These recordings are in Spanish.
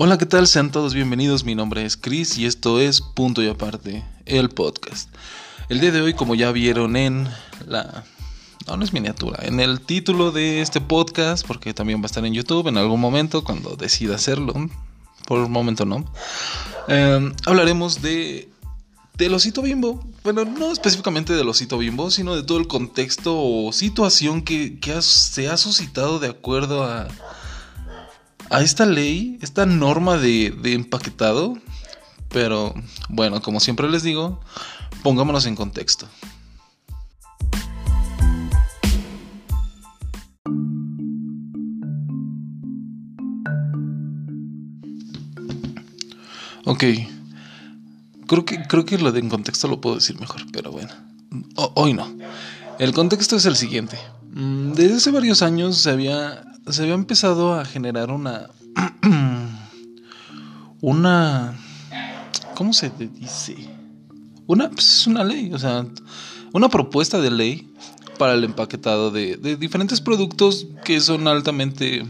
Hola, ¿qué tal? Sean todos bienvenidos. Mi nombre es Chris y esto es Punto y Aparte, el podcast. El día de hoy, como ya vieron en la... No, no es miniatura, en el título de este podcast, porque también va a estar en YouTube en algún momento, cuando decida hacerlo. Por un momento no. Em, hablaremos de del osito bimbo. Bueno, no específicamente del osito bimbo, sino de todo el contexto o situación que, se ha suscitado de acuerdo a a esta ley, esta norma de, empaquetado. Pero bueno, como siempre les digo, pongámonos en contexto. Ok. Creo que, creo que lo de en contexto lo puedo decir mejor, pero bueno. hoy no. El contexto es el siguiente. Mm, desde hace varios años se había se había empezado a generar una. una. ¿Cómo se dice? Una, pues es una ley, o sea, una propuesta de ley para el empaquetado de, de diferentes productos que son altamente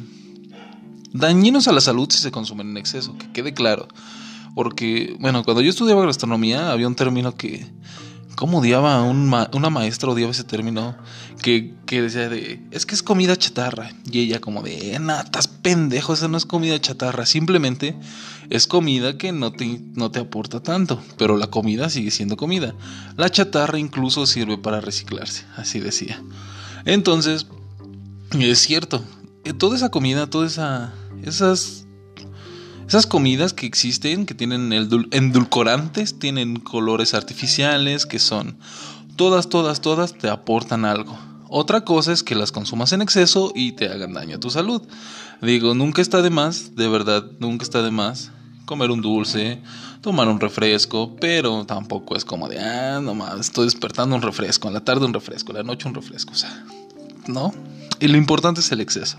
dañinos a la salud si se consumen en exceso, que quede claro. Porque, bueno, cuando yo estudiaba gastronomía había un término que, ¿Cómo odiaba una maestra, odiaba ese término? Que, decía de, es que es comida chatarra. Y ella como de, nada, estás pendejo, esa no es comida chatarra. Simplemente es comida que no te, no te aporta tanto. Pero la comida sigue siendo comida. La chatarra incluso sirve para reciclarse, así decía. Entonces, es cierto. Eh, toda esa comida, todas esa, esas esas comidas que existen, que tienen endulcorantes, tienen colores artificiales, que son todas, todas, todas te aportan algo. Otra cosa es que las consumas en exceso y te hagan daño a tu salud. Digo, nunca está de más, de verdad, nunca está de más comer un dulce, tomar un refresco, pero tampoco es como de, ah, no más, estoy despertando un refresco, en la tarde un refresco, en la noche un refresco, o sea, ¿no? Y lo importante es el exceso.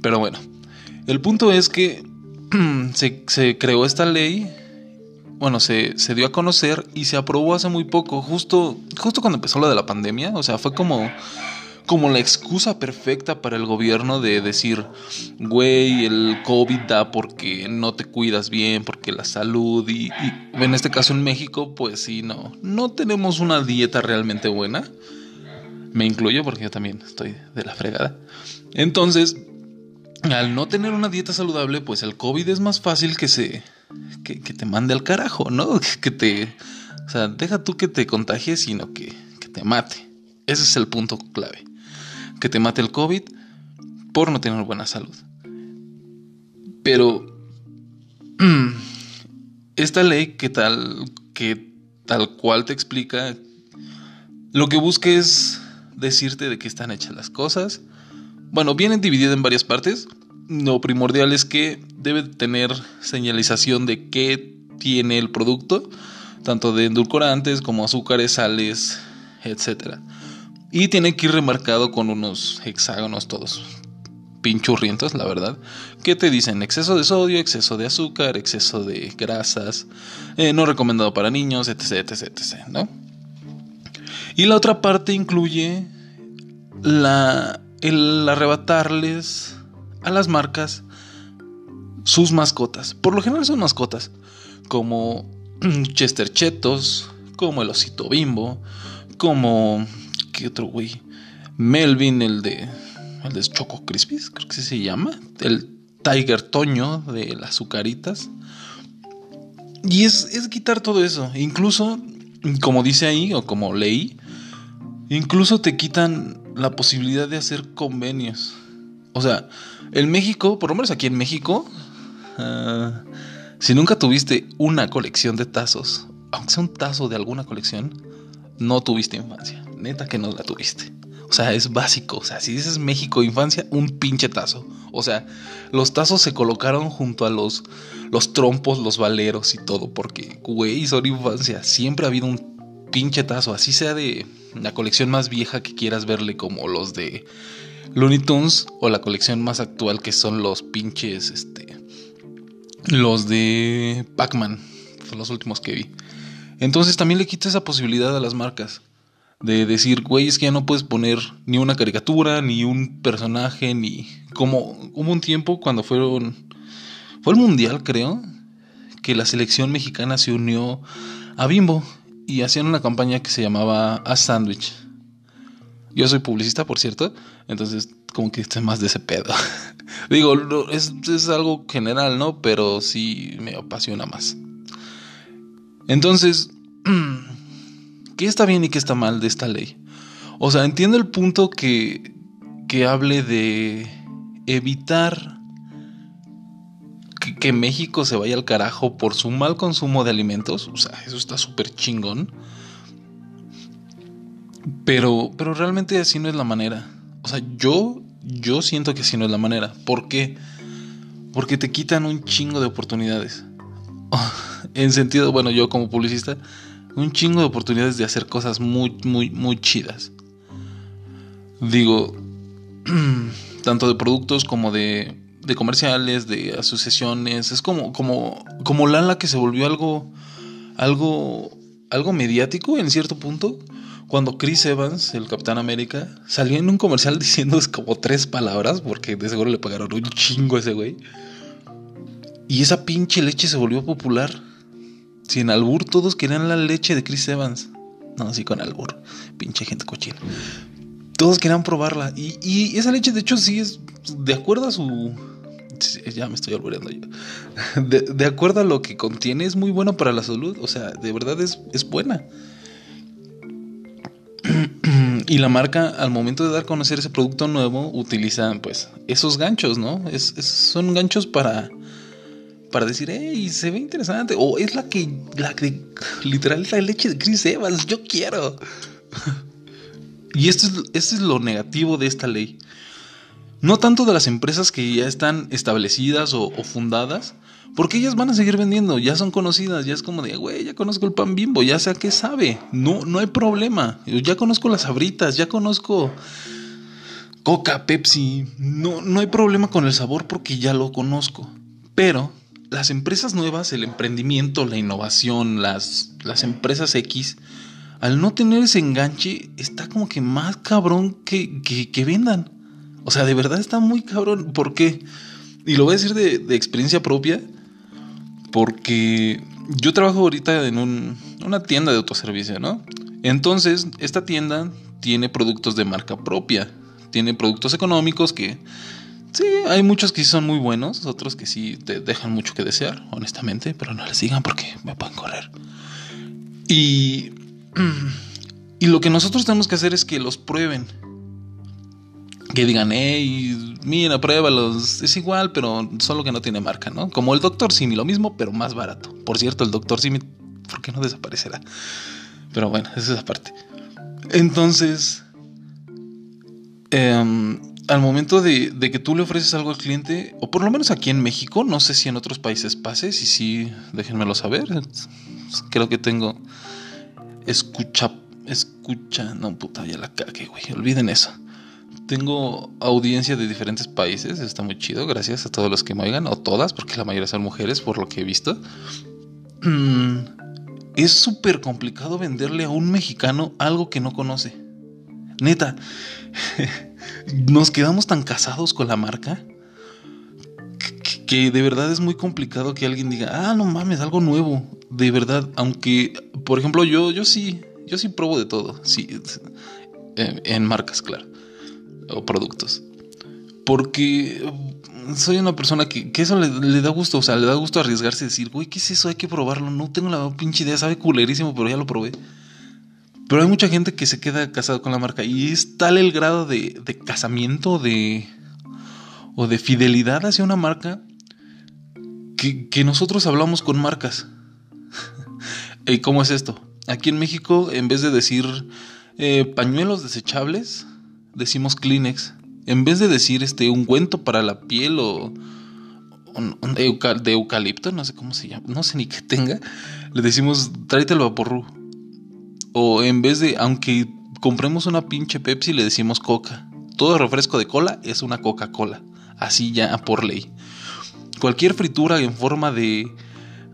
Pero bueno, el punto es que se, creó esta ley, bueno, se, dio a conocer y se aprobó hace muy poco, justo, justo cuando empezó lo de la pandemia, o sea, fue como, como la excusa perfecta para el gobierno de decir, güey, el COVID da porque no te cuidas bien, porque la salud y, y en este caso en México, pues sí, no, no tenemos una dieta realmente buena. Me incluyo porque yo también estoy de la fregada. Entonces, al no tener una dieta saludable, pues el COVID es más fácil que se. que, te mande al carajo, ¿no? Que te. O sea, deja tú que te contagies, sino que, que te mate. Ese es el punto clave. Que te mate el COVID por no tener buena salud. Pero. Esta ley que tal. que tal cual te explica. Lo que busca es decirte de qué están hechas las cosas bueno, viene dividido en varias partes. Lo primordial es que debe tener señalización de qué tiene el producto, tanto de endulcorantes como azúcares, sales, etc. Y tiene que ir remarcado con unos hexágonos todos pinchurrientos, la verdad, que te dicen exceso de sodio, exceso de azúcar, exceso de grasas, eh, no recomendado para niños, etc, etc, etc, ¿no? Y la otra parte incluye la el arrebatarles a las marcas sus mascotas. Por lo general son mascotas, como Chester Chetos, como el osito bimbo, como... ¿Qué otro güey? Melvin, el de... El de Choco Crispies, creo que se llama. El Tiger Toño de las azucaritas. Y es, es quitar todo eso. Incluso, como dice ahí, o como leí, incluso te quitan la posibilidad de hacer convenios. O sea, en México, por lo menos aquí en México, ah, si nunca tuviste una colección de tazos, aunque sea un tazo de alguna colección, no tuviste infancia. Neta que no la tuviste. O sea, es básico. O sea, si dices México infancia, un pinche tazo. O sea, los tazos se colocaron junto a los, los trompos, los valeros y todo. Porque, güey, son infancia. Siempre ha habido un pinche tazo, así sea de la colección más vieja que quieras verle como los de Looney Tunes o la colección más actual que son los pinches, este, los de Pac-Man, son los últimos que vi. Entonces también le quita esa posibilidad a las marcas de decir, güey, es que ya no puedes poner ni una caricatura, ni un personaje, ni como hubo un tiempo cuando fueron Fue el mundial, creo, que la selección mexicana se unió a Bimbo y hacían una campaña que se llamaba A Sandwich. Yo soy publicista, por cierto, entonces como que estoy más de ese pedo. Digo, es, es algo general, ¿no? Pero sí me apasiona más. Entonces, ¿qué está bien y qué está mal de esta ley? O sea, entiendo el punto que, que hable de evitar que, México se vaya al carajo por su mal consumo de alimentos. O sea, eso está súper chingón. Pero, pero realmente así no es la manera. O sea, yo, yo siento que así no es la manera. ¿Por qué? Porque te quitan un chingo de oportunidades. en sentido, bueno, yo como publicista, un chingo de oportunidades de hacer cosas muy, muy, muy chidas. Digo, tanto de productos como de, de comerciales, de asociaciones. Es como, como, como Lala que se volvió algo, algo, algo mediático en cierto punto. Cuando Chris Evans, el Capitán América, salió en un comercial diciendo como tres palabras, porque de seguro le pagaron un chingo a ese güey. Y esa pinche leche se volvió popular. Si en Albur todos querían la leche de Chris Evans. No, así con Albur. Pinche gente cochina todos querían probarla. Y, esa leche, de hecho, sí es de acuerdo a su. Ya me estoy albureando yo. De, acuerdo a lo que contiene, es muy buena para la salud. O sea, de verdad es, es buena. Y la marca, al momento de dar a conocer ese producto nuevo, utilizan pues esos ganchos, ¿no? Es, son ganchos para, para decir, hey, se ve interesante. O es la que, la que literal la leche de Chris Evans, yo quiero. Y esto es, es lo negativo de esta ley. No tanto de las empresas que ya están establecidas o, fundadas, porque ellas van a seguir vendiendo, ya son conocidas, ya es como de, güey, ya conozco el pan bimbo, ya sé a qué sabe, no, no hay problema, ya conozco las abritas, ya conozco Coca, Pepsi, no, no hay problema con el sabor porque ya lo conozco. Pero las empresas nuevas, el emprendimiento, la innovación, las, las empresas X, al no tener ese enganche, está como que más cabrón que, que, vendan. O sea, de verdad está muy cabrón. ¿Por qué? Y lo voy a decir de, experiencia propia. Porque yo trabajo ahorita en una tienda de autoservicio, ¿no? Entonces, esta tienda tiene productos de marca propia. Tiene productos económicos que... Sí, hay muchos que sí son muy buenos, otros que sí te dejan mucho que desear, honestamente, pero no les digan porque me pueden correr. Y y lo que nosotros tenemos que hacer es que los prueben. Que digan, hey, mira, pruébalos. Es igual, pero solo que no tiene marca, ¿no? Como el Doctor Simi, lo mismo, pero más barato. Por cierto, el Doctor Simi, ¿por qué no desaparecerá? Pero bueno, esa es la parte. Entonces, em, al momento de, de, que tú le ofreces algo al cliente, o por lo menos aquí en México, no sé si en otros países pase, si sí, déjenmelo saber. Creo que tengo escucha, escucha, no puta, ya la cagué, güey, olviden eso. Tengo audiencia de diferentes países, está muy chido, gracias a todos los que me oigan, o todas, porque la mayoría son mujeres, por lo que he visto. Mm, es súper complicado venderle a un mexicano algo que no conoce. Neta, nos quedamos tan casados con la marca que de verdad es muy complicado que alguien diga, ah, no mames, algo nuevo. De verdad, aunque, por ejemplo, yo, yo sí, yo sí pruebo de todo, sí, en, marcas, claro, o productos. Porque soy una persona que, que eso le, da gusto, o sea, le da gusto arriesgarse y decir, güey, ¿qué es eso? Hay que probarlo. No tengo la pinche idea, sabe culerísimo, pero ya lo probé. Pero hay mucha gente que se queda casado con la marca y es tal el grado de, de casamiento de, o de fidelidad hacia una marca que, nosotros hablamos con marcas. ¿Y cómo es esto? Aquí en México, en vez de decir eh, pañuelos desechables, decimos Kleenex. En vez de decir este ungüento para la piel o, de eucalipto, no sé cómo se llama, no sé ni qué tenga, le decimos tráete el vaporru. O en vez de, aunque compremos una pinche Pepsi, le decimos Coca. Todo refresco de cola es una Coca-Cola. Así ya por ley cualquier fritura en forma de.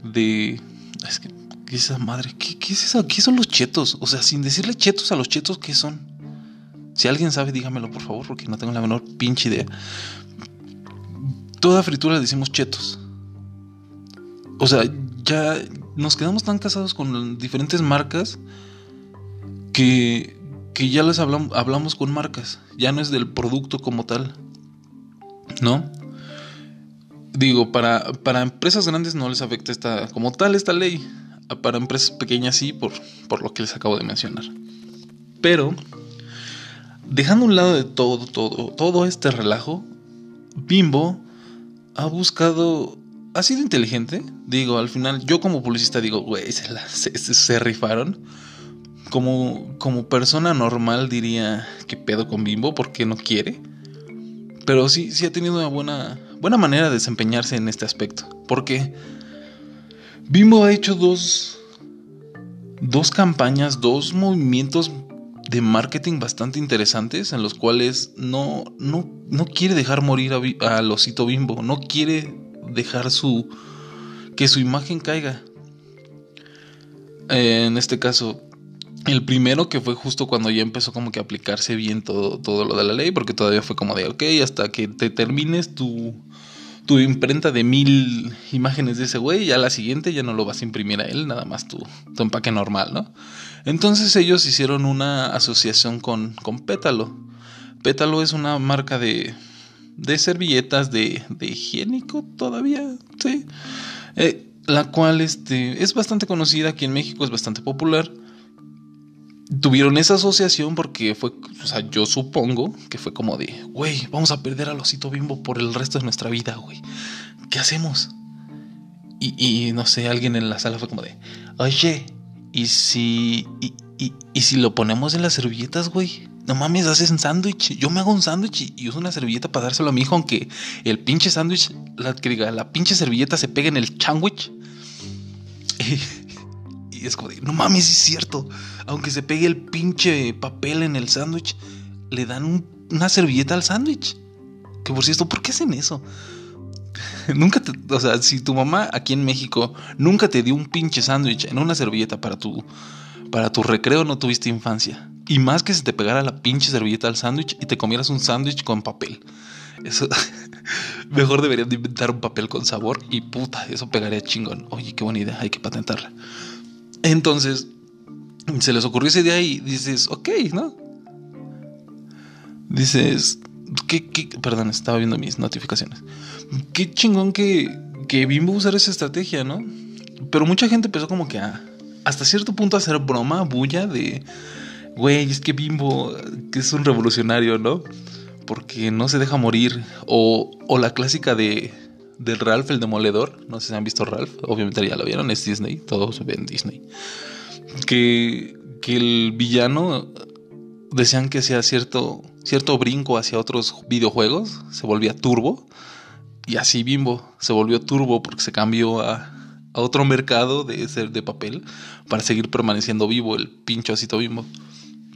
de. Es que. ¿Qué es esa madre? ¿Qué, es eso? ¿Qué son los chetos? O sea, sin decirle chetos a los chetos, ¿qué son? Si alguien sabe, dígamelo por favor, porque no tengo la menor pinche idea. Toda fritura le decimos chetos. o sea, ya nos quedamos tan casados con diferentes marcas que, que ya les hablamos, hablamos con marcas. Ya no es del producto como tal. ¿No? Digo, para, para empresas grandes no les afecta esta, como tal esta ley. Para empresas pequeñas sí, por, por lo que les acabo de mencionar. Pero, dejando un lado de todo, todo, todo este relajo, Bimbo ha buscado ha sido inteligente. Digo, al final, yo como publicista digo, güey, se, rifaron. Como, como persona normal diría que pedo con Bimbo porque no quiere. Pero sí, sí ha tenido una buena, buena manera de desempeñarse en este aspecto. Porque Bimbo ha hecho dos, dos campañas, dos movimientos de marketing bastante interesantes en los cuales no, no, no quiere dejar morir a, a Losito Bimbo, no quiere dejar su que su imagen caiga. en este caso, el primero que fue justo cuando ya empezó como que a aplicarse bien todo, todo lo de la ley, porque todavía fue como de, ok, hasta que te termines tu, tu imprenta de mil imágenes de ese güey, ya la siguiente ya no lo vas a imprimir a él, nada más tu, tu empaque normal, ¿no? Entonces ellos hicieron una asociación con, con Pétalo. Pétalo es una marca de, de servilletas de, de higiénico todavía, sí. Eh, la cual este, es bastante conocida aquí en México, es bastante popular. Tuvieron esa asociación porque fue, o sea, yo supongo que fue como de, güey, vamos a perder al osito bimbo por el resto de nuestra vida, güey. ¿Qué hacemos? Y, y, no sé, alguien en la sala fue como de, oye, ¿y si, y, y, y si lo ponemos en las servilletas, güey? No mames, haces un sándwich. Yo me hago un sándwich y uso una servilleta para dárselo a mi hijo, aunque el pinche sándwich, la, que diga, la pinche servilleta se pegue en el sándwich. Y, es como no mames, es cierto. Aunque se pegue el pinche papel en el sándwich, le dan una servilleta al sándwich. Que por cierto, ¿por qué hacen eso? nunca te, o sea, si tu mamá aquí en México nunca te dio un pinche sándwich en una servilleta para tu, para tu recreo, no tuviste infancia. Y más que se te pegara la pinche servilleta al sándwich y te comieras un sándwich con papel. Eso. Mejor deberían de inventar un papel con sabor y puta, eso pegaría chingón. Oye, qué buena idea, hay que patentarla. Entonces, se les ocurrió esa idea y dices, ok, ¿no? Dices, ¿qué? Perdón, estaba viendo mis notificaciones. Qué chingón que, que Bimbo usar esa estrategia, ¿no? Pero mucha gente empezó como que a, hasta cierto punto a hacer broma, bulla de güey, es que Bimbo, que es un revolucionario, ¿no? Porque no se deja morir. O, o la clásica de, de Ralph el Demoledor. No sé si han visto Ralph. Obviamente ya lo vieron, es Disney. Todos ven Disney. Que, que el villano decían que hacía cierto, cierto brinco hacia otros videojuegos. Se volvía turbo. Y así Bimbo se volvió turbo porque se cambió a, otro mercado de, de papel para seguir permaneciendo vivo el pincho osito Bimbo.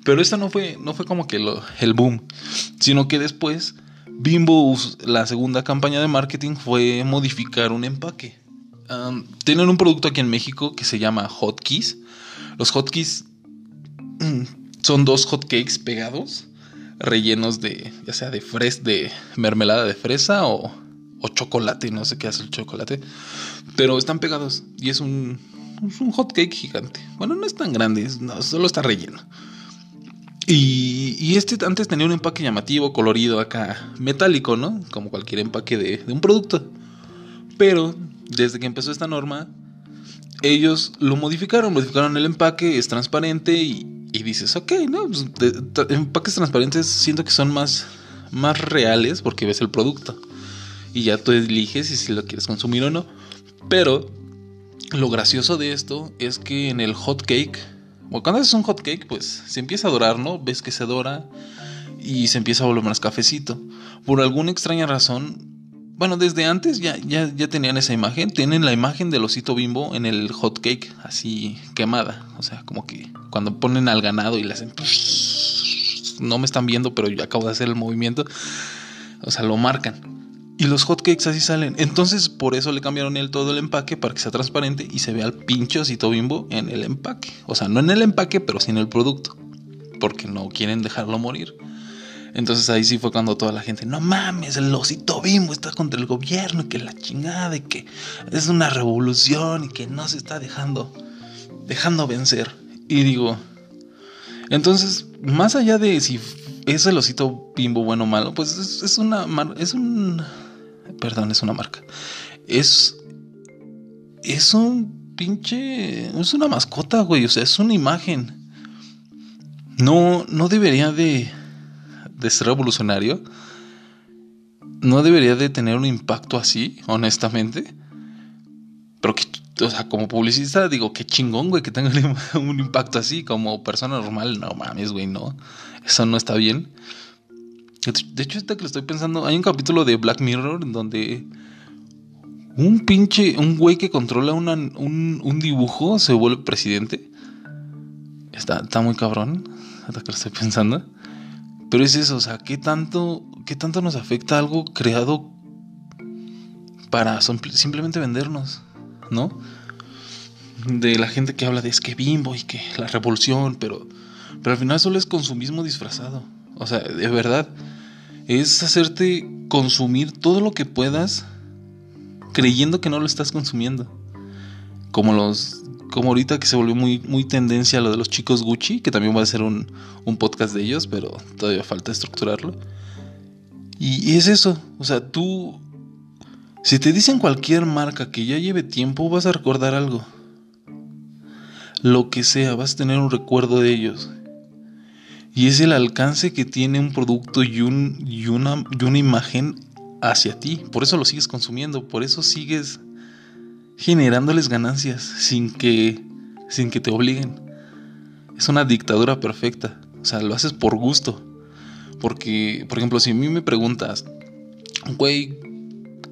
Pero esta no fue, no fue como que el boom, sino que después Bimbo, la segunda campaña de marketing fue modificar un empaque. tienen un producto aquí en México que se llama Hotkeys. Los hotkeys mm, son dos hotcakes pegados, rellenos de, ya sea de fres, de mermelada de fresa o, o chocolate, no sé qué hace el chocolate, pero están pegados y es un, es un hotcake gigante. Bueno, no es tan grande, solo está relleno. Y, este antes tenía un empaque llamativo, colorido acá, metálico, ¿no? Como cualquier empaque de, un producto. Pero desde que empezó esta norma, ellos lo modificaron, modificaron el empaque, es transparente y, dices, ok, ¿no? Pues, empaques transparentes siento que son más, más reales porque ves el producto. Y ya tú eliges si lo quieres consumir o no. Pero lo gracioso de esto es que en el hot cake cuando haces un hot cake, pues se empieza a dorar, ¿no? Ves que se dora y se empieza a volver más cafecito. Por alguna extraña razón, bueno, desde antes ya, ya, ya tenían esa imagen. Tienen la imagen del osito bimbo en el hot cake, así quemada. O sea, como que cuando ponen al ganado y le hacen. No me están viendo, pero yo acabo de hacer el movimiento. O sea, lo marcan. Y los hotcakes así salen. Entonces, por eso le cambiaron el todo el empaque para que sea transparente y se vea el pinche osito bimbo en el empaque. O sea, no en el empaque, pero sí en el producto. Porque no quieren dejarlo morir. Entonces ahí sí fue cuando toda la gente, no mames, el osito bimbo está contra el gobierno, y que la chingada, y que es una revolución, y que no se está dejando, dejando vencer. Y digo, entonces, más allá de si es el osito bimbo bueno o malo, pues es, es una, es un, perdón, es una marca. Es, es un pinche, es una mascota, güey, o sea, es una imagen. No, no debería de de ser revolucionario, no debería de tener un impacto así, honestamente. O sea, como publicista digo, qué chingón, güey, que tenga un impacto así. Como persona normal, no mames, güey, no. Eso no está bien. De hecho, ahorita que lo estoy pensando, hay un capítulo de Black Mirror en donde un pinche, un güey que controla un, un, dibujo se vuelve presidente. Está, está muy cabrón, hasta que lo estoy pensando. Pero es eso, o sea, ¿qué tanto, qué tanto nos afecta algo creado para simplemente vendernos, ¿no? De la gente que habla de es que bimbo y que la revolución, pero, pero al final solo es consumismo disfrazado. O sea, de verdad, es hacerte consumir todo lo que puedas creyendo que no lo estás consumiendo. Como los como ahorita que se volvió muy, muy tendencia lo de los chicos Gucci, que también va a ser un, podcast de ellos, pero todavía falta estructurarlo. Y, es eso, o sea, tú, si te dicen cualquier marca que ya lleve tiempo, vas a recordar algo. Lo que sea, vas a tener un recuerdo de ellos. Y es el alcance que tiene un producto y, un, y, una, una imagen hacia ti. Por eso lo sigues consumiendo, por eso sigues generándoles ganancias sin que, sin que te obliguen. Es una dictadura perfecta. O sea, lo haces por gusto. Porque, por ejemplo, si a mí me preguntas, güey,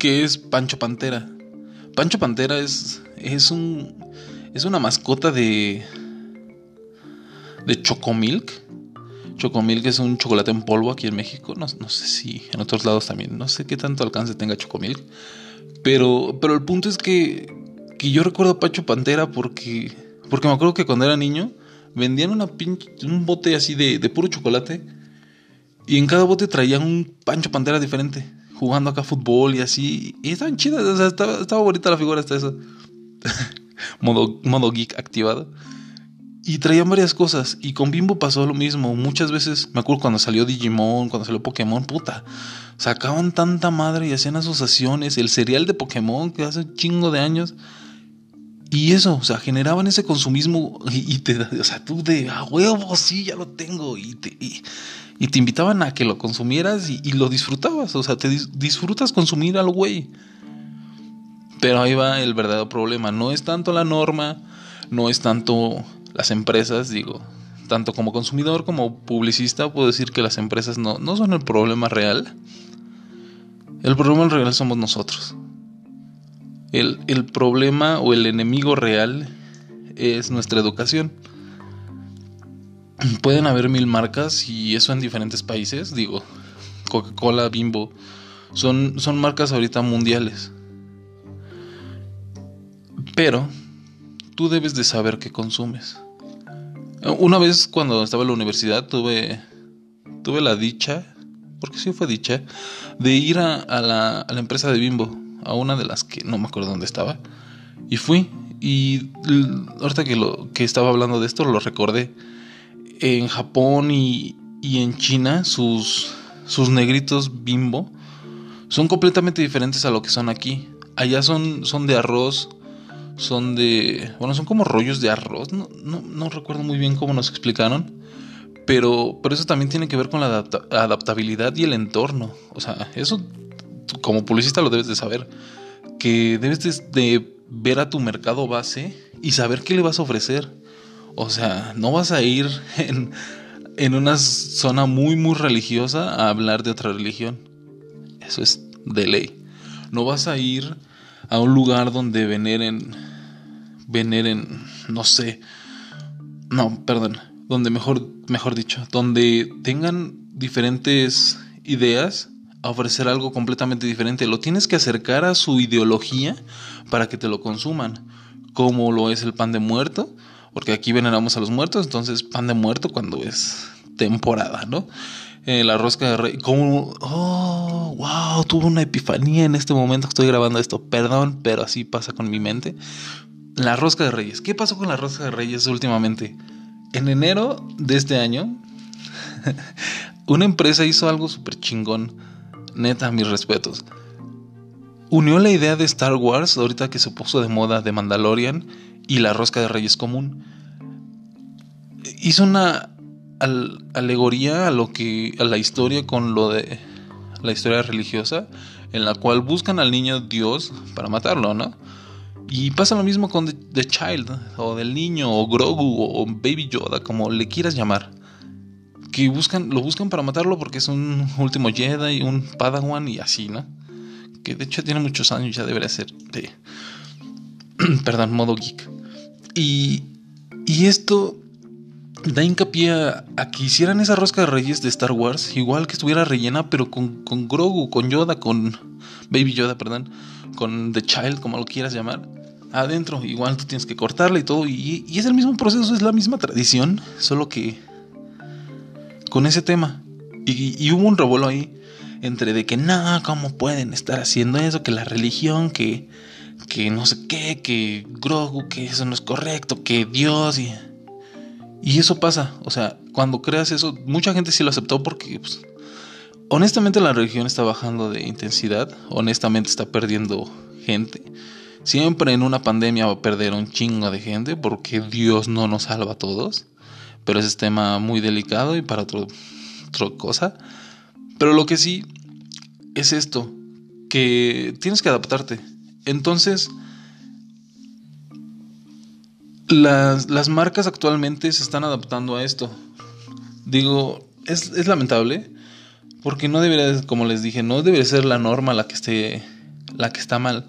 ¿qué es Pancho Pantera? Pancho Pantera es, es un, es una mascota de, de Chocomilk. Chocomilk es un chocolate en polvo aquí en México. No, sé si en otros lados también. No sé qué tanto alcance tenga Chocomilk. Pero, pero el punto es que, que yo recuerdo a Pacho Pantera porque, porque me acuerdo que cuando era niño vendían una un bote así de, de puro chocolate y en cada bote traían un Pancho Pantera diferente, jugando acá fútbol y así. Y estaban chidas, estaba, bonita la figura hasta eso. modo, modo geek activado. Y traían varias cosas. Y con Bimbo pasó lo mismo. Muchas veces, me acuerdo cuando salió Digimon, cuando salió Pokémon, puta. Sacaban tanta madre y hacían asociaciones. El serial de Pokémon que hace un chingo de años. Y eso, o sea, generaban ese consumismo y, te, o sea, tú de a huevo, sí, ya lo tengo. Y te, y, te invitaban a que lo consumieras y, lo disfrutabas. O sea, te disfrutas consumir al güey. Pero ahí va el verdadero problema. No es tanto la norma, no es tanto las empresas, digo, tanto como consumidor como publicista, puedo decir que las empresas no, no son el problema real. El problema real somos nosotros. El, el, problema o el enemigo real es nuestra educación. Pueden haber mil marcas y eso en diferentes países, digo, Coca-Cola, Bimbo, son, son marcas ahorita mundiales. Pero tú debes de saber qué consumes. Una vez cuando estaba en la universidad tuve, tuve la dicha, porque sí fue dicha, de ir a, la, a la empresa de Bimbo, a una de las que no me acuerdo dónde estaba, y fui. Y ahorita que, lo, que estaba hablando de esto lo recordé. En Japón y, y en China sus, sus negritos bimbo son completamente diferentes a lo que son aquí. Allá son, son de arroz, son de, bueno, son como rollos de arroz, no, no, recuerdo muy bien cómo nos explicaron, pero, pero eso también tiene que ver con la adaptabilidad y el entorno. O sea, eso como publicista lo debes de saber, que debes de, ver a tu mercado base y saber qué le vas a ofrecer. O sea, no vas a ir en, en una zona muy, muy religiosa a hablar de otra religión. Eso es de ley. No vas a ir a un lugar donde veneren veneren, no sé, no, perdón, donde mejor, mejor dicho, donde tengan diferentes ideas a ofrecer algo completamente diferente. Lo tienes que acercar a su ideología para que te lo consuman, como lo es el pan de muerto, porque aquí veneramos a los muertos, entonces pan de muerto cuando es temporada, ¿no? eh, la rosca de reyes. Como, oh, wow, tuve una epifanía en este momento que estoy grabando esto. Perdón, pero así pasa con mi mente. La rosca de reyes. ¿Qué pasó con la rosca de reyes últimamente? En enero de este año, una empresa hizo algo súper chingón. Neta, mis respetos. Unió la idea de Star Wars, ahorita que se puso de moda de Mandalorian, y la rosca de reyes común. Hizo una alegoría a lo que a la historia con lo de la historia religiosa en la cual buscan al niño Dios para matarlo, ¿no? Y pasa lo mismo con The, Child, o del niño, o Grogu, o Baby Yoda, como le quieras llamar. Que buscan, lo buscan para matarlo porque es un último Jedi, un Padawan y así, ¿no? Que de hecho tiene muchos años, ya debería ser de. perdón, modo geek. Y, y esto da hincapié a, que hicieran esa rosca de reyes de Star Wars, igual que estuviera rellena, pero con, con Grogu, con Yoda, con Baby Yoda, perdón, con The Child, como lo quieras llamar, adentro. Igual tú tienes que cortarla y todo, y, es el mismo proceso, es la misma tradición, solo que con ese tema. Y, hubo un revuelo ahí entre de que, no, ¿cómo pueden estar haciendo eso? Que la religión, que, que no sé qué, que Grogu, que eso no es correcto, que Dios y y eso pasa, o sea, cuando creas eso, mucha gente sí lo aceptó porque, pues, honestamente la religión está bajando de intensidad, honestamente está perdiendo gente. Siempre en una pandemia va a perder un chingo de gente porque Dios no nos salva a todos. Pero ese es tema muy delicado y para otro, otra cosa. Pero lo que sí es esto, que tienes que adaptarte. Entonces, las, marcas actualmente se están adaptando a esto. Digo, es, lamentable porque no debería, como les dije, no debería ser la norma la que esté, la que está mal,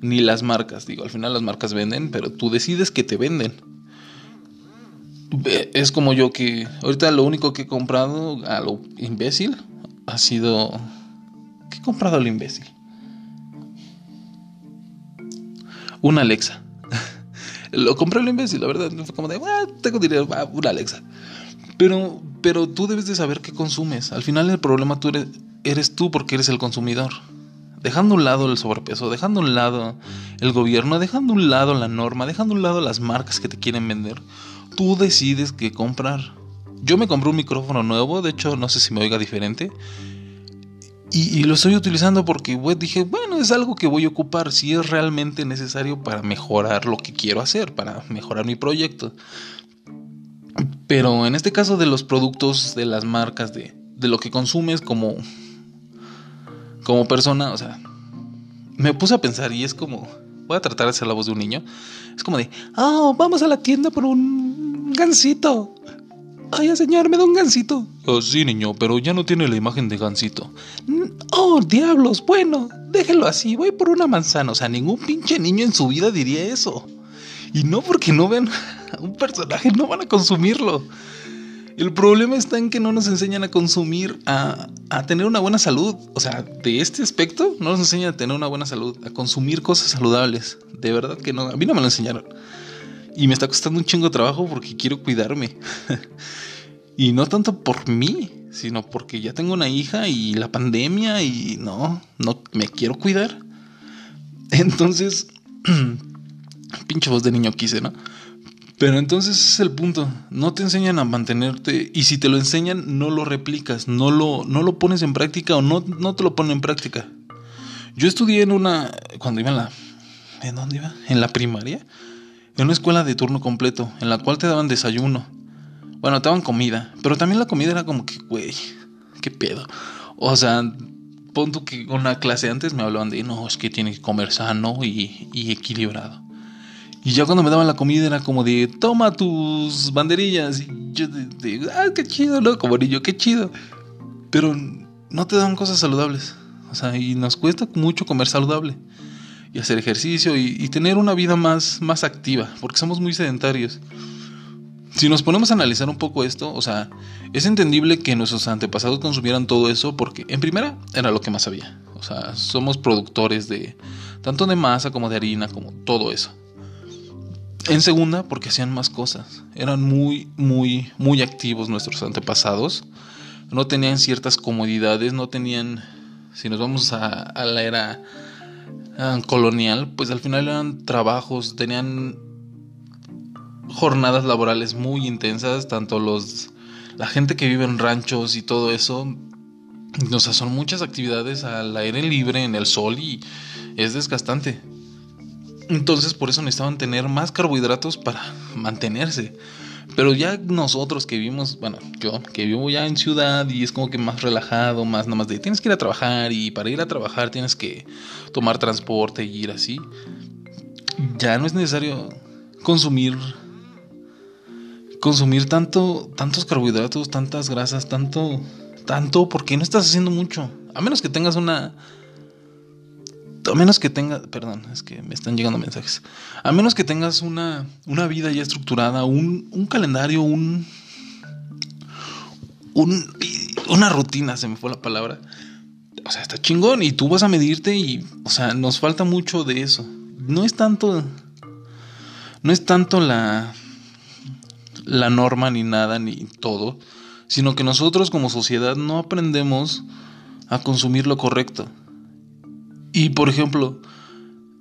ni las marcas. Digo, al final las marcas venden, pero tú decides que te venden. Es como yo que ahorita lo único que he comprado a lo imbécil ha sido... ¿Qué he comprado a lo imbécil? Una Alexa. Lo compré lo imbécil, la verdad. Fue como de, ah, tengo dinero, una Alexa. Pero, pero tú debes de saber qué consumes. Al final el problema tú eres, eres tú porque eres el consumidor. Dejando a un lado el sobrepeso, dejando a un lado el gobierno, dejando a un lado la norma, dejando a un lado las marcas que te quieren vender, tú decides qué comprar. Yo me compré un micrófono nuevo, de hecho no sé si me oiga diferente, y, lo estoy utilizando porque dije, bueno, es algo que voy a ocupar si es realmente necesario para mejorar lo que quiero hacer, para mejorar mi proyecto. Pero en este caso de los productos, de las marcas, de, de lo que consumes como, como persona, o sea, me puse a pensar y es como, voy a tratar de hacer la voz de un niño, es como de, oh, vamos a la tienda por un gansito. Ay, señor, me da un gansito. Oh, sí, niño, pero ya no tiene la imagen de gansito. Mm, oh, diablos, bueno, déjelo así, voy por una manzana. O sea, ningún pinche niño en su vida diría eso. Y no porque no vean a un personaje, no van a consumirlo. El problema está en que no nos enseñan a consumir, a, a, tener una buena salud. O sea, de este aspecto no nos enseñan a tener una buena salud, a consumir cosas saludables. De verdad que no. A mí no me lo enseñaron. Y me está costando un chingo de trabajo porque quiero cuidarme. y no tanto por mí, sino porque ya tengo una hija y la pandemia y no, no me quiero cuidar. Entonces, pinche voz de niño quise, ¿no? Pero entonces es el punto. No te enseñan a mantenerte y si te lo enseñan no lo replicas, no lo, no lo pones en práctica o no, no te lo ponen en práctica. Yo estudié en una, cuando iba en la, ¿en dónde iba? En la primaria en una escuela de turno completo, en la cual te daban desayuno. Bueno, te daban comida, pero también la comida era como que, güey, qué pedo. O sea, pon tú que una clase antes me hablaban de, no, es que tienes que comer sano y, equilibrado. Y ya cuando me daban la comida era como de, toma tus banderillas. Y yo de, ah, qué chido, ¿no? Como qué chido. Pero no te dan cosas saludables. O sea, y nos cuesta mucho comer saludable y hacer ejercicio y, tener una vida más, más activa, porque somos muy sedentarios. Si nos ponemos a analizar un poco esto, o sea, es entendible que nuestros antepasados consumieran todo eso porque, en primera, era lo que más había. O sea, somos productores de tanto de masa como de harina, como todo eso. En segunda, porque hacían más cosas. Eran muy, muy, muy activos nuestros antepasados. no tenían ciertas comodidades, no tenían, si nos vamos a, la era colonial, pues al final eran trabajos, tenían jornadas laborales muy intensas, tanto los la gente que vive en ranchos y todo eso, o sea, son muchas actividades al aire libre, en el sol y es desgastante. Entonces por eso necesitaban tener más carbohidratos para mantenerse. Pero ya nosotros que vivimos, bueno, yo que vivo ya en ciudad y es como que más relajado, más nada más de tienes que ir a trabajar y para ir a trabajar tienes que tomar transporte y ir así. Ya no es necesario consumir consumir tanto tantos carbohidratos, tantas grasas, tanto tanto porque no estás haciendo mucho. A menos que tengas una a menos que tengas, perdón, es que me están llegando mensajes. A menos que tengas una, una vida ya estructurada, un, un calendario, un, un, una rutina, se me fue la palabra. O sea, está chingón y tú vas a medirte y, o sea, nos falta mucho de eso. No es tanto, no es tanto la, la norma ni nada ni todo, sino que nosotros como sociedad no aprendemos a consumir lo correcto. Y por ejemplo,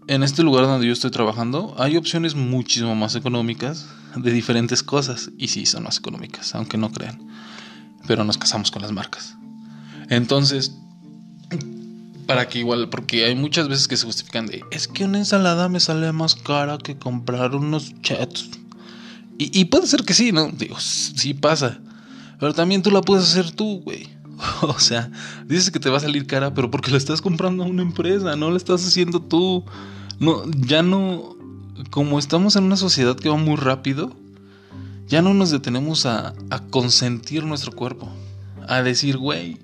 en este lugar donde yo estoy trabajando, hay opciones muchísimo más económicas de diferentes cosas. Y sí, son más económicas, aunque no crean. Pero nos casamos con las marcas. Entonces, para que igual, porque hay muchas veces que se justifican de, es que una ensalada me sale más cara que comprar unos chats. Y, y puede ser que sí, ¿no? Digo, sí pasa. Pero también tú la puedes hacer tú, güey. O sea, dices que te va a salir cara, pero porque la estás comprando a una empresa, no la estás haciendo tú. No, ya no. Como estamos en una sociedad que va muy rápido, ya no nos detenemos a, a consentir nuestro cuerpo. A decir, güey,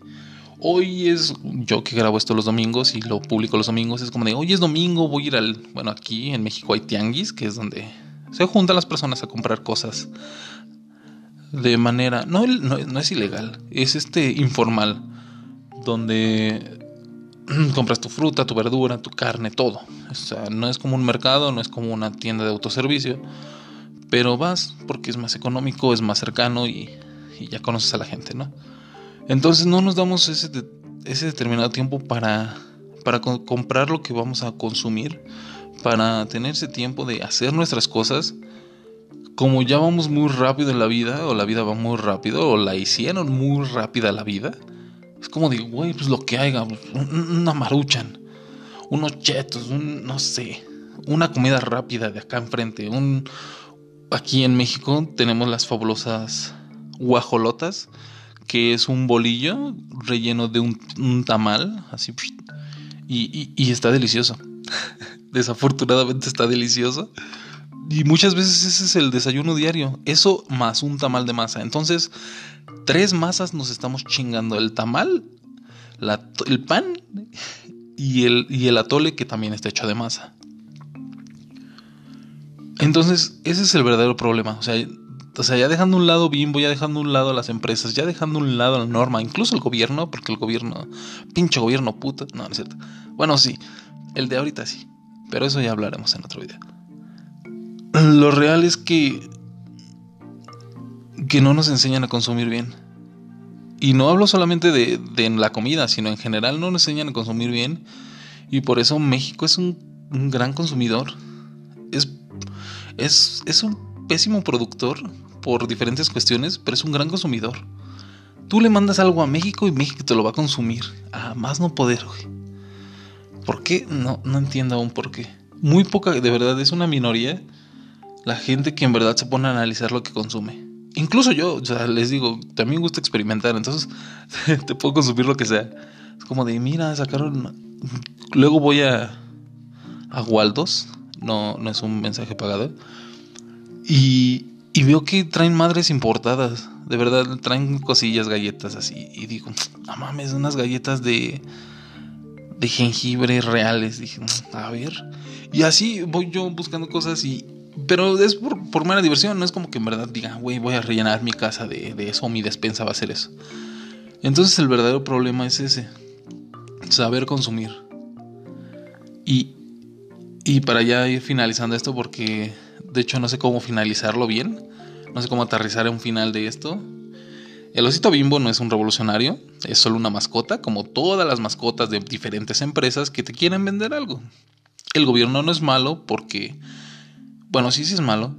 hoy es. Yo que grabo esto los domingos y lo publico los domingos, es como de, hoy es domingo, voy a ir al. Bueno, aquí en México hay tianguis, que es donde se juntan las personas a comprar cosas de manera, no, no, es ilegal, es este informal, donde compras tu fruta, tu verdura, tu carne, todo. O sea, no es como un mercado, no es como una tienda de autoservicio, pero vas porque es más económico, es más cercano y, ya conoces a la gente, ¿no? Entonces no nos damos ese, ese determinado tiempo para, para comprar lo que vamos a consumir, para tener ese tiempo de hacer nuestras cosas como ya vamos muy rápido en la vida, o la vida va muy rápido, o la hicieron muy rápida la vida, es como digo, güey, pues lo que haya, una maruchan, unos chetos, un, no sé, una comida rápida de acá enfrente, un... Aquí en México tenemos las fabulosas guajolotas, que es un bolillo relleno de un, tamal, así, y, y está delicioso. Desafortunadamente está delicioso. Y muchas veces ese es el desayuno diario. Eso más un tamal de masa. Entonces, tres masas nos estamos chingando. El tamal, el pan y el, y el atole que también está hecho de masa. Entonces, ese es el verdadero problema. O sea, o sea, ya dejando un lado Bimbo, ya dejando un lado las empresas, ya dejando un lado la norma, incluso el gobierno, porque el gobierno, pinche gobierno puto, no, no es cierto. Bueno, sí, el de ahorita sí, pero eso ya hablaremos en otro video lo real es que que no nos enseñan a consumir bien. Y no hablo solamente de, de la comida, sino en general no nos enseñan a consumir bien. Y por eso México es un, gran consumidor. Es, es, es, un pésimo productor por diferentes cuestiones, pero es un gran consumidor. Tú le mandas algo a México y México te lo va a consumir. A más no poder, ¿Por qué? No, no entiendo aún por qué. Muy poca, de verdad, es una minoría la gente que en verdad se pone a analizar lo que consume. Incluso yo, o sea, les digo, también gusta experimentar, entonces te puedo consumir lo que sea. Es como de, mira, sacaron... Luego voy a, a Waldos, no, no es un mensaje pagado, y, y veo que traen madres importadas, de verdad, traen cosillas, galletas así, y digo, no mames, unas galletas de, de jengibre reales, dije, a ver, y así voy yo buscando cosas y, pero es por, por, mera diversión, no es como que en verdad diga, güey, voy a rellenar mi casa de, de eso, mi despensa va a ser eso. Entonces el verdadero problema es ese, saber consumir. Y, y para ya ir finalizando esto, porque de hecho no sé cómo finalizarlo bien, no sé cómo aterrizar un final de esto, El osito bimbo no es un revolucionario, es solo una mascota, como todas las mascotas de diferentes empresas que te quieren vender algo. El gobierno no es malo porque, bueno, sí, sí es malo.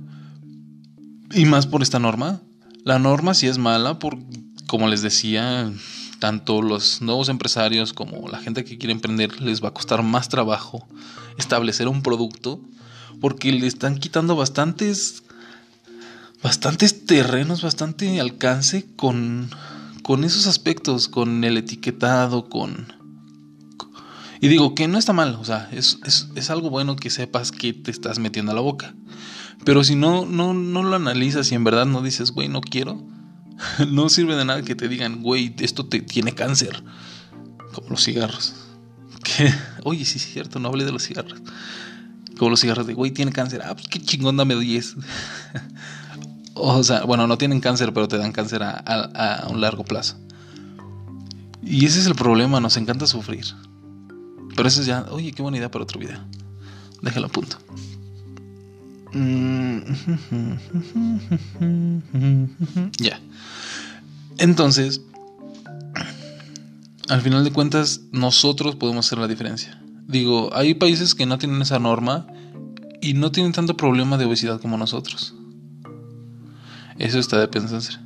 Y más por esta norma. La norma sí es mala por, como les decía, tanto los nuevos empresarios como la gente que quiere emprender les va a costar más trabajo establecer un producto porque le están quitando bastantes bastantes terrenos, bastante alcance con con esos aspectos, con el etiquetado, con y digo que no está mal, o sea, es, es, algo bueno que sepas que te estás metiendo a la boca. Pero si no, no, no lo analizas y en verdad no dices, güey, no quiero, no sirve de nada que te digan, güey, esto te tiene cáncer. Como los cigarros. Que, oye, sí es cierto, no hablé de los cigarros. Como los cigarros de, güey, tiene cáncer. Ah, pues qué chingón, dame 10. o sea, bueno, no tienen cáncer, pero te dan cáncer a, a, un largo plazo. Y ese es el problema, nos encanta sufrir. Pero eso es ya, oye, qué buena idea para otro video. Déjalo a punto. Mm. ya. Entonces, al final de cuentas, nosotros podemos hacer la diferencia. Digo, hay países que no tienen esa norma y no tienen tanto problema de obesidad como nosotros. Eso está de pensarse.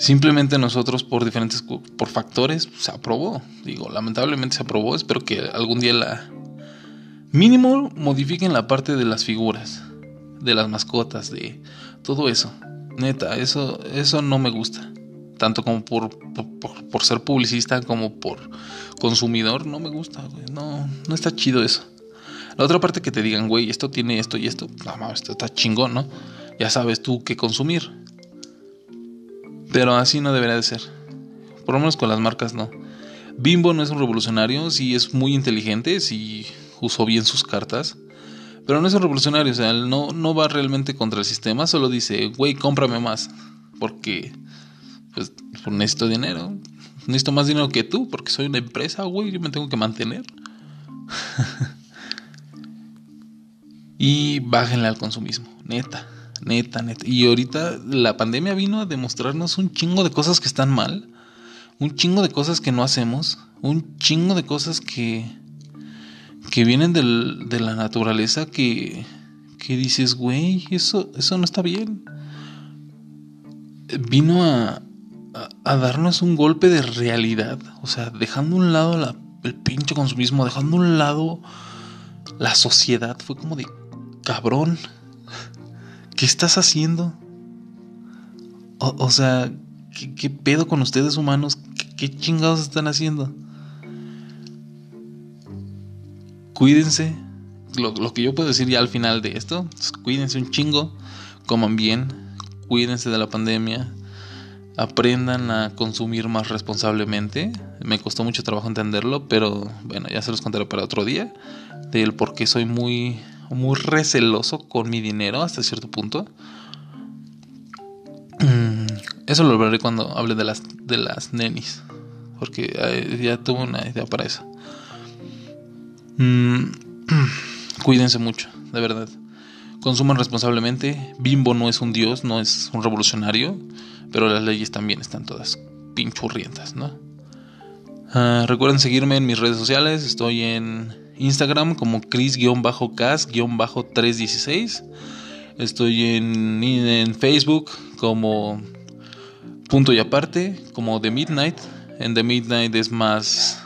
Simplemente nosotros por diferentes por factores se aprobó. Digo, lamentablemente se aprobó. Espero que algún día la mínimo modifiquen la parte de las figuras, de las mascotas, de todo eso. Neta, eso, eso no me gusta. Tanto como por, por, ser publicista como por consumidor, no me gusta, No, no está chido eso. La otra parte que te digan, güey, esto tiene esto y esto, no esto está chingón, ¿no? Ya sabes tú qué consumir. Pero así no debería de ser. Por lo menos con las marcas no. Bimbo no es un revolucionario, sí es muy inteligente, sí usó bien sus cartas. Pero no es un revolucionario, o sea, no, no va realmente contra el sistema, solo dice, güey, cómprame más. Porque, pues, pues, necesito dinero. Necesito más dinero que tú, porque soy una empresa, güey, yo me tengo que mantener. y bájenle al consumismo, neta, neta, neta. Y ahorita la pandemia vino a demostrarnos un chingo de cosas que están mal, un chingo de cosas que no hacemos, un chingo de cosas que que vienen de la naturaleza que, que dices, güey, eso, eso no está bien. Vino a, a, darnos un golpe de realidad, o sea, dejando un lado la, el pinche consumismo, dejando un lado la sociedad, fue como de, cabrón, ¿qué estás haciendo? O, sea, ¿qué, pedo con ustedes humanos? ¿Qué, ¿Qué, chingados están haciendo? cuídense. Lo, que yo puedo decir ya al final de esto, cuídense un chingo, coman bien, cuídense de la pandemia, aprendan a consumir más responsablemente. Me costó mucho trabajo entenderlo, pero bueno, ya se los contaré para otro día, del por qué soy muy, muy receloso con mi dinero hasta cierto punto. Mm, eso lo veré cuando hable de las, de las nenis, porque eh, ya tuve una idea para eso. Mm, cuídense mucho, de verdad. Consuman responsablemente. Bimbo no es un dios, no es un revolucionario, pero las leyes también están todas pinchurrientas, ¿no? Ah, recuerden seguirme en mis redes sociales. Estoy en Instagram como Chris-Cas-316. Estoy en, en Facebook como Punto y Aparte, como The Midnight. En The Midnight es más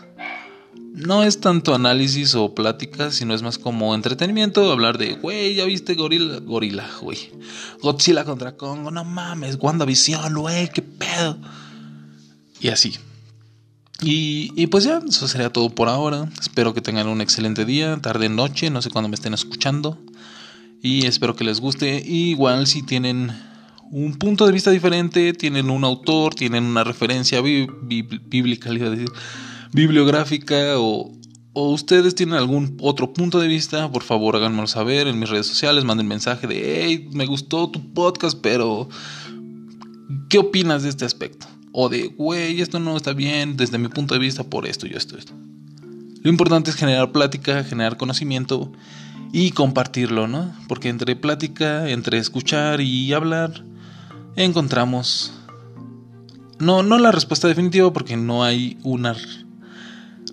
no es tanto análisis o plática, sino es más como entretenimiento, hablar de, güey, ya viste gorila, gorila, güey. Godzilla contra Congo, no mames, WandaVision, güey, qué pedo. Y así. Y, y, pues ya, eso sería todo por ahora. Espero que tengan un excelente día, tarde, noche, no sé cuándo me estén escuchando. Y espero que les guste. igual si tienen un punto de vista diferente, tienen un autor, tienen una referencia bíblica, iba a decir bibliográfica o, ustedes tienen algún otro punto de vista, por favor háganmelo saber en mis redes sociales, manden mensaje de, hey, me gustó tu podcast, pero ¿qué opinas de este aspecto? O de, güey, esto no está bien desde mi punto de vista por esto y esto, esto. Lo importante es generar plática, generar conocimiento y compartirlo, ¿no? Porque entre plática, entre escuchar y hablar, encontramos no, no la respuesta definitiva porque no hay una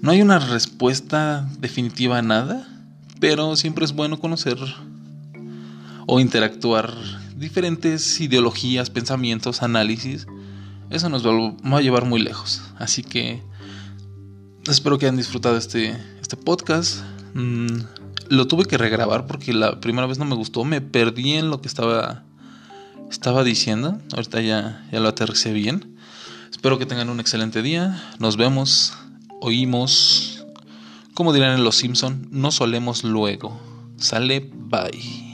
no hay una respuesta definitiva a nada, pero siempre es bueno conocer o interactuar diferentes ideologías, pensamientos, análisis. Eso nos va a llevar muy lejos. Así que espero que hayan disfrutado este, este podcast. Mm, lo tuve que regrabar porque la primera vez no me gustó. Me perdí en lo que estaba, estaba diciendo. Ahorita ya, ya lo aterricé bien. Espero que tengan un excelente día. Nos vemos oímos, como dirán en Los Simpson, no solemos luego. Sale, bye.